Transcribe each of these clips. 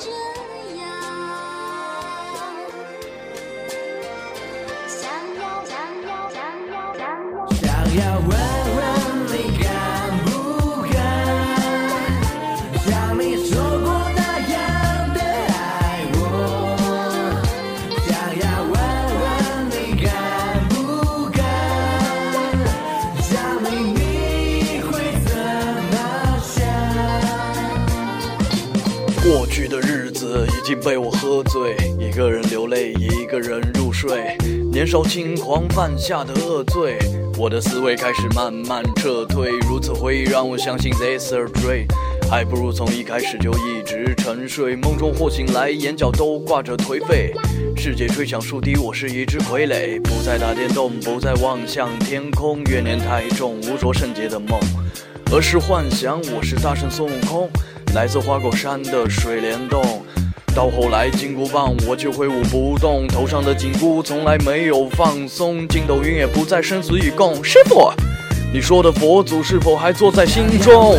这样。想要想要想要想要想要。问问你敢子已经被我喝醉，一个人流泪，一个人入睡。年少轻狂犯下的恶罪，我的思维开始慢慢撤退。如此回忆让我相信 this a dream，还不如从一开始就一直沉睡。梦中或醒来，眼角都挂着颓废。世界吹响树笛，我是一只傀儡，不再打电动，不再望向天空。怨念太重，无着圣洁的梦。儿时幻想我是大圣孙悟空，来自花果山的水帘洞。到后来金箍棒我却挥舞不动，头上的紧箍从来没有放松，筋斗云也不再生死与共。师傅，你说的佛祖是否还坐在心中？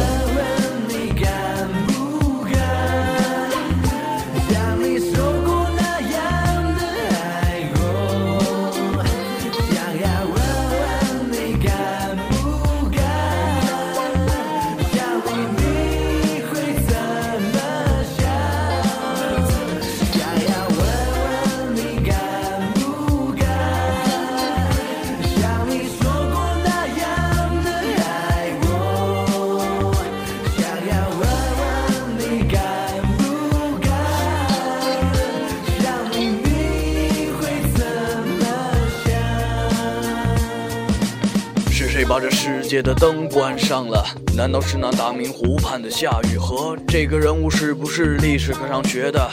谁把这世界的灯关上了？难道是那大明湖畔的夏雨荷？这个人物是不是历史课上学的？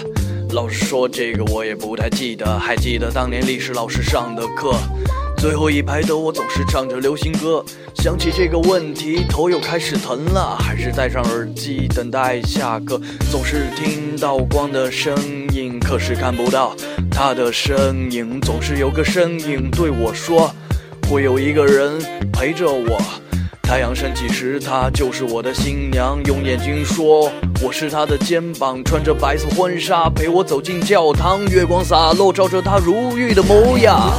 老实说，这个我也不太记得。还记得当年历史老师上的课，最后一排的我总是唱着流行歌。想起这个问题，头又开始疼了。还是戴上耳机等待下课，总是听到光的声音，可是看不到他的身影。总是有个身影对我说。会有一个人陪着我。太阳升起时，她就是我的新娘，用眼睛说我是她的肩膀，穿着白色婚纱陪我走进教堂，月光洒落，照着她如玉的模样。